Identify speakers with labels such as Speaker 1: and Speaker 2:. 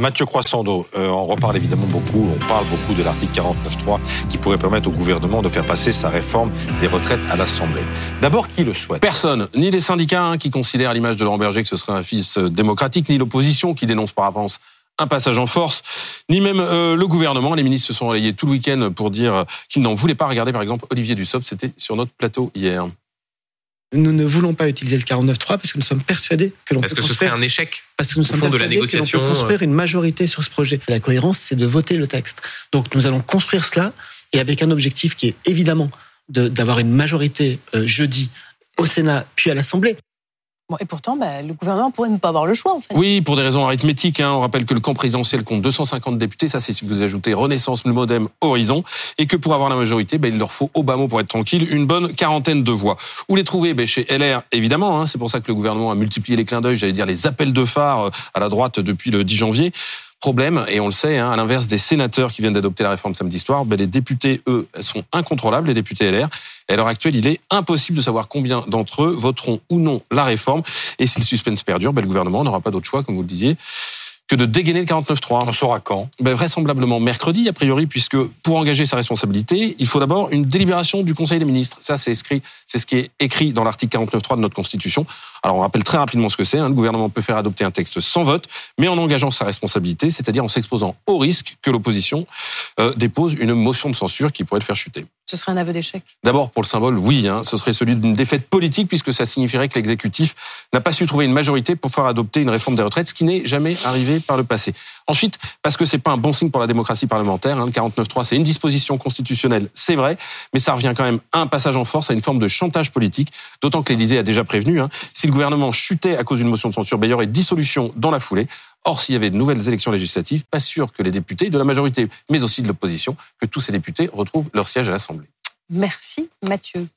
Speaker 1: Mathieu Croissando, euh, on reparle évidemment beaucoup, on parle beaucoup de l'article 49.3 qui pourrait permettre au gouvernement de faire passer sa réforme des retraites à l'Assemblée. D'abord, qui le souhaite?
Speaker 2: Personne, ni les syndicats hein, qui considèrent à l'image de Laurent Berger que ce serait un fils euh, démocratique, ni l'opposition qui dénonce par avance un passage en force, ni même euh, le gouvernement. Les ministres se sont relayés tout le week-end pour dire qu'ils n'en voulaient pas. Regardez par exemple Olivier Dussopt, c'était sur notre plateau hier.
Speaker 3: Nous ne voulons pas utiliser le 49.3 parce que nous sommes persuadés que l'on peut
Speaker 4: Est-ce que ce serait un échec
Speaker 3: parce que nous sommes
Speaker 4: de la
Speaker 3: persuadés que
Speaker 4: négociation
Speaker 3: peut construire une majorité sur ce projet. La cohérence, c'est de voter le texte. Donc nous allons construire cela et avec un objectif qui est évidemment de- d'avoir une majorité euh, jeudi au Sénat puis à l'Assemblée.
Speaker 5: Et pourtant, bah, le gouvernement pourrait ne pas avoir le choix, en fait.
Speaker 2: Oui, pour des raisons arithmétiques. Hein. On rappelle que le camp présidentiel compte 250 députés. Ça, c'est si vous ajoutez Renaissance, le Modem, Horizon. Et que pour avoir la majorité, ben, il leur faut, mot, pour être tranquille, une bonne quarantaine de voix. Où les trouver? Ben, Chez LR, évidemment. Hein. C'est pour ça que le gouvernement a multiplié les clins d'œil, j'allais dire les appels de phare euh, à la droite depuis le 10 janvier. Problème, et on le sait, hein, à l'inverse des sénateurs qui viennent d'adopter la réforme samedi soir, ben, les députés, eux, sont incontrôlables, les députés LR. Et à l'heure actuelle, il est impossible de savoir combien d'entre eux voteront ou non la réforme. Et si le suspense perdure, ben, le gouvernement n'aura pas d'autre choix, comme vous le disiez, que de dégainer le 49.3.
Speaker 1: On saura quand
Speaker 2: Ben, vraisemblablement mercredi, a priori, puisque pour engager sa responsabilité, il faut d'abord une délibération du Conseil des ministres. Ça, c'est écrit, c'est ce qui est écrit dans l'article 49.3 de notre Constitution. Alors, on rappelle très rapidement ce que c'est. hein. Le gouvernement peut faire adopter un texte sans vote, mais en engageant sa responsabilité, c'est-à-dire en s'exposant au risque que l'opposition euh, dépose une motion de censure qui pourrait le faire chuter.
Speaker 5: Ce serait un aveu d'échec.
Speaker 2: D'abord, pour le symbole, oui, hein, ce serait celui d'une défaite politique, puisque ça signifierait que l'exécutif n'a pas su trouver une majorité pour faire adopter une réforme des retraites, ce qui n'est jamais arrivé par le passé. Ensuite, parce que c'est pas un bon signe pour la démocratie parlementaire, hein, le 49.3, c'est une disposition constitutionnelle, c'est vrai, mais ça revient quand même à un passage en force, à une forme de chantage politique, d'autant que l'Élysée a déjà prévenu, hein, si le gouvernement chutait à cause d'une motion de censure, ben, il y aurait dissolution dans la foulée. Or, s'il y avait de nouvelles élections législatives, pas sûr que les députés de la majorité, mais aussi de l'opposition, que tous ces députés retrouvent leur siège à l'Assemblée.
Speaker 5: Merci, Mathieu.